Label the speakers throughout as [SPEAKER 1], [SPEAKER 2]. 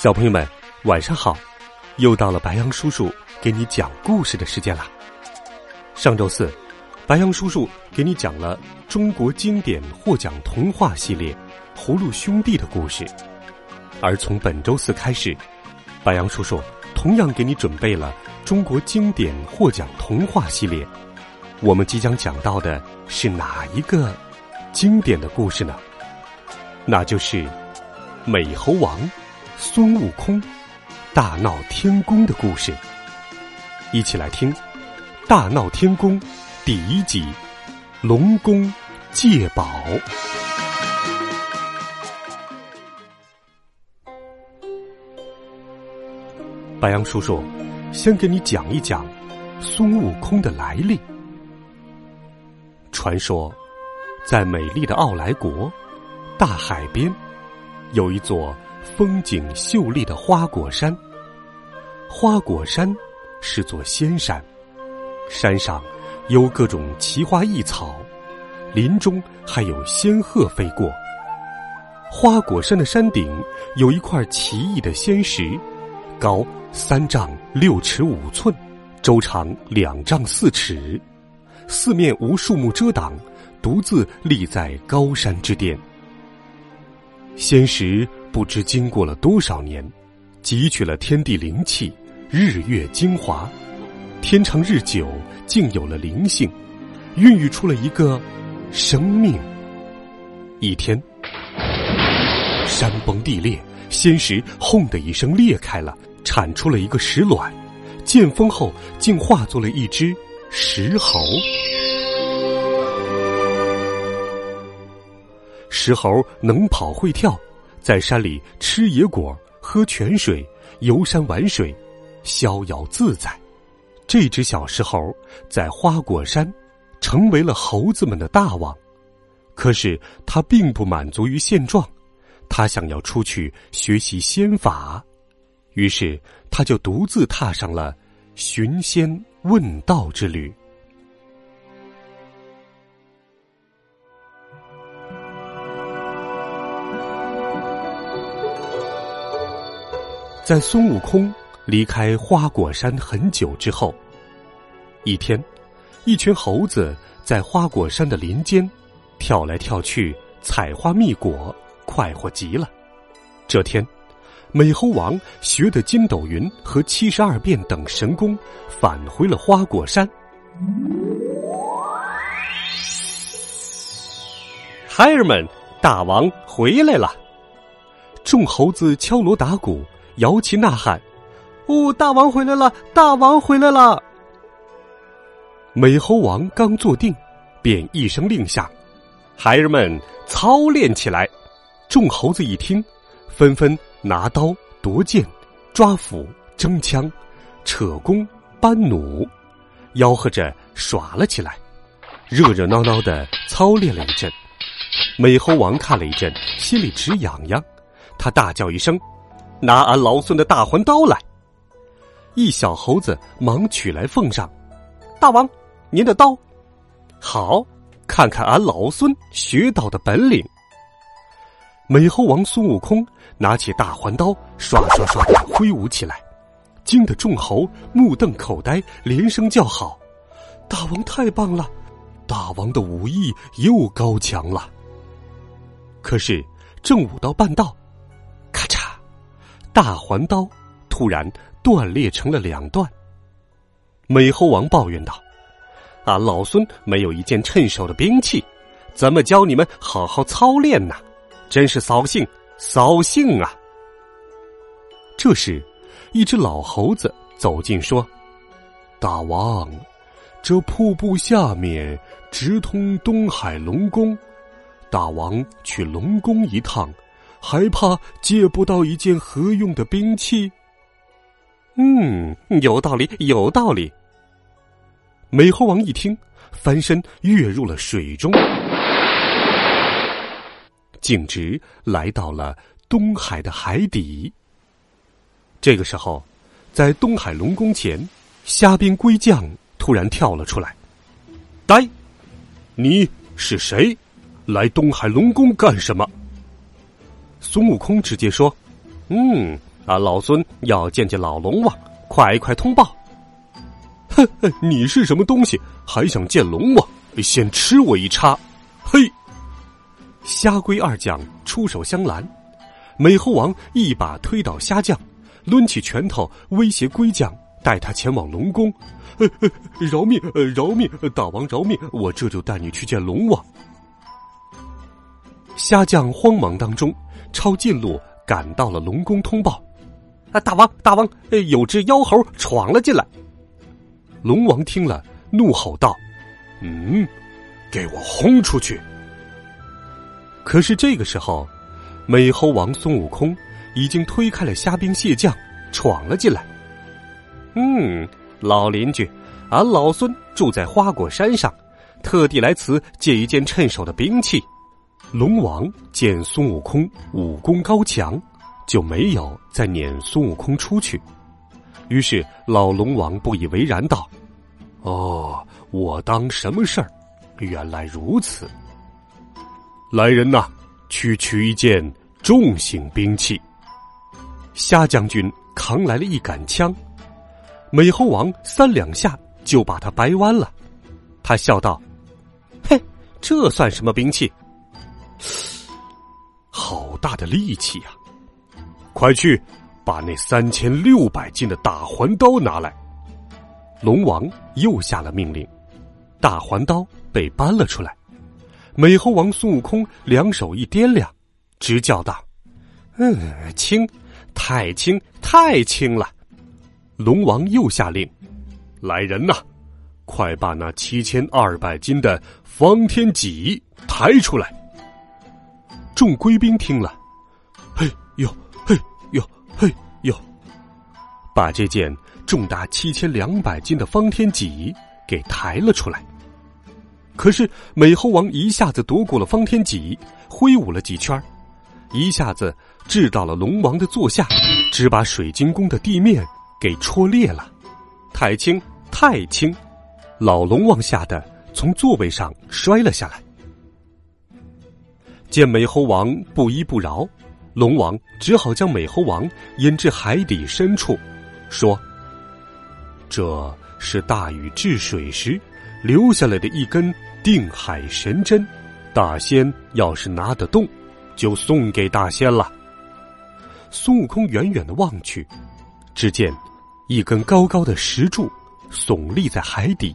[SPEAKER 1] 小朋友们，晚上好！又到了白羊叔叔给你讲故事的时间了。上周四，白羊叔叔给你讲了中国经典获奖童话系列《葫芦兄弟》的故事，而从本周四开始，白羊叔叔同样给你准备了中国经典获奖童话系列。我们即将讲到的是哪一个经典的故事呢？那就是美猴王。孙悟空大闹天宫的故事，一起来听《大闹天宫》第一集《龙宫借宝》。白羊叔叔先给你讲一讲孙悟空的来历。传说，在美丽的奥莱国大海边，有一座。风景秀丽的花果山，花果山是座仙山，山上有各种奇花异草，林中还有仙鹤飞过。花果山的山顶有一块奇异的仙石，高三丈六尺五寸，周长两丈四尺，四面无树木遮挡，独自立在高山之巅。仙石。不知经过了多少年，汲取了天地灵气、日月精华，天长日久，竟有了灵性，孕育出了一个生命。一天，山崩地裂，仙石“轰”的一声裂开了，产出了一个石卵，剑锋后竟化作了一只石猴。石猴能跑会跳。在山里吃野果、喝泉水、游山玩水，逍遥自在。这只小石猴在花果山成为了猴子们的大王。可是他并不满足于现状，他想要出去学习仙法，于是他就独自踏上了寻仙问道之旅。在孙悟空离开花果山很久之后，一天，一群猴子在花果山的林间跳来跳去，采花蜜果，快活极了。这天，美猴王学得筋斗云和七十二变等神功，返回了花果山。孩儿们，大王回来了！众猴子敲锣打鼓。摇旗呐喊，哦，大王回来了！大王回来了！美猴王刚坐定，便一声令下：“孩儿们操练起来！”众猴子一听，纷纷拿刀夺剑、抓斧、争枪、扯弓、搬弩，吆喝着耍了起来，热热闹闹的操练了一阵。美猴王看了一阵，心里直痒痒，他大叫一声。拿俺老孙的大环刀来！一小猴子忙取来奉上。大王，您的刀，好，看看俺老孙学到的本领。美猴王孙悟空拿起大环刀，刷刷刷的挥舞起来，惊得众猴目瞪口呆，连声叫好：“大王太棒了！大王的武艺又高强了。”可是正舞到半道。大环刀突然断裂成了两段。美猴王抱怨道：“俺老孙没有一件趁手的兵器，怎么教你们好好操练呢？真是扫兴，扫兴啊！”这时，一只老猴子走近说：“大王，这瀑布下面直通东海龙宫，大王去龙宫一趟，还怕借不到一件合用的兵器？嗯，有道理，有道理。美猴王一听，翻身跃入了水中，径直来到了东海的海底。这个时候，在东海龙宫前，虾兵龟将突然跳了出来。呆，你是谁？来东海龙宫干什么？孙悟空直接说：“嗯，啊，老孙要见见老龙王，快快通报。”哼，你是什么东西？还想见龙王？先吃我一叉！嘿，虾龟二将出手相拦，美猴王一把推倒虾将，抡起拳头威胁龟将。带他前往龙宫，呃呃，饶命！呃，饶命！大王饶命！我这就带你去见龙王。虾将慌忙当中，抄近路赶到了龙宫通报：啊，大王，大王，有只妖猴闯了进来。龙王听了，怒吼道：“嗯，给我轰出去！”可是这个时候，美猴王孙悟空已经推开了虾兵蟹将，闯了进来。嗯，老邻居，俺老孙住在花果山上，特地来此借一件趁手的兵器。龙王见孙悟空武功高强，就没有再撵孙悟空出去。于是老龙王不以为然道：“哦，我当什么事儿？原来如此。来人呐，去取一件重型兵器。”虾将军扛来了一杆枪。美猴王三两下就把他掰弯了，他笑道：“嘿，这算什么兵器？嘶 好大的力气呀！快去把那三千六百斤的大环刀拿来。”龙王又下了命令，大环刀被搬了出来。美猴王孙悟空两手一掂量，直叫道：“嗯，轻，太轻，太轻了。”龙王又下令：“来人呐，快把那七千二百斤的方天戟抬出来！”众龟兵听了，嘿呦嘿呦嘿呦，把这件重达七千两百斤的方天戟给抬了出来。可是美猴王一下子夺过了方天戟，挥舞了几圈，一下子掷到了龙王的座下，只把水晶宫的地面。给戳裂了，太轻太轻，老龙王吓得从座位上摔了下来。见美猴王不依不饶，龙王只好将美猴王引至海底深处，说：“这是大禹治水时留下来的一根定海神针，大仙要是拿得动，就送给大仙了。”孙悟空远远的望去，只见。一根高高的石柱耸立在海底，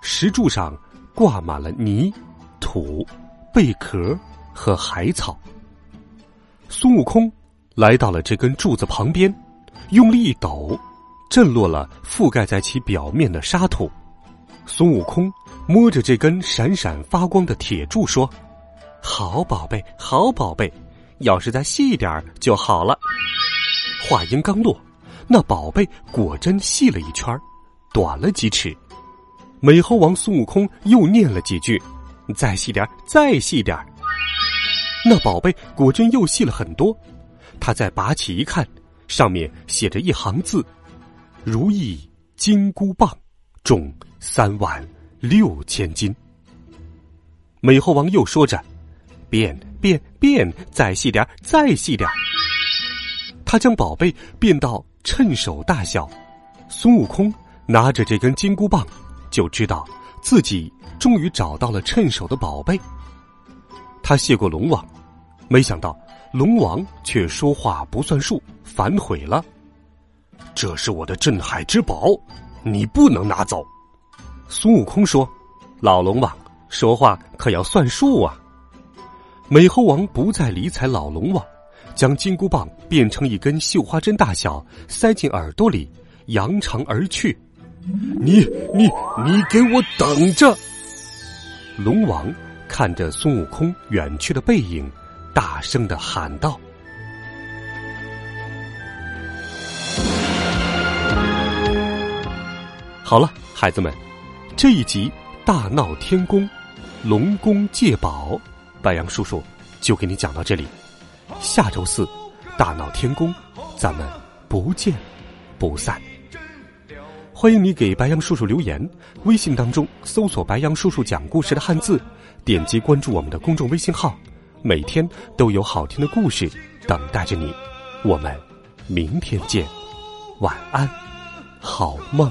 [SPEAKER 1] 石柱上挂满了泥、土、贝壳和海草。孙悟空来到了这根柱子旁边，用力一抖，震落了覆盖在其表面的沙土。孙悟空摸着这根闪闪发光的铁柱说：“好宝贝，好宝贝，要是再细一点就好了。”话音刚落。那宝贝果真细了一圈短了几尺。美猴王孙悟空又念了几句：“再细点再细点那宝贝果真又细了很多。他再拔起一看，上面写着一行字：“如意金箍棒，重三万六千斤。”美猴王又说着：“变变变，再细点再细点他将宝贝变到。趁手大小，孙悟空拿着这根金箍棒，就知道自己终于找到了趁手的宝贝。他谢过龙王，没想到龙王却说话不算数，反悔了。这是我的镇海之宝，你不能拿走。孙悟空说：“老龙王说话可要算数啊！”美猴王不再理睬老龙王。将金箍棒变成一根绣花针大小，塞进耳朵里，扬长而去。你你你给我等着！龙王看着孙悟空远去的背影，大声的喊道：“好了，孩子们，这一集大闹天宫，龙宫借宝，白杨叔叔就给你讲到这里。下周四，大闹天宫，咱们不见不散。”欢迎你给白杨叔叔留言，微信当中搜索“白杨叔叔讲故事”的汉字，点击关注我们的公众微信号，每天都有好听的故事等待着你。我们明天见，晚安，好梦。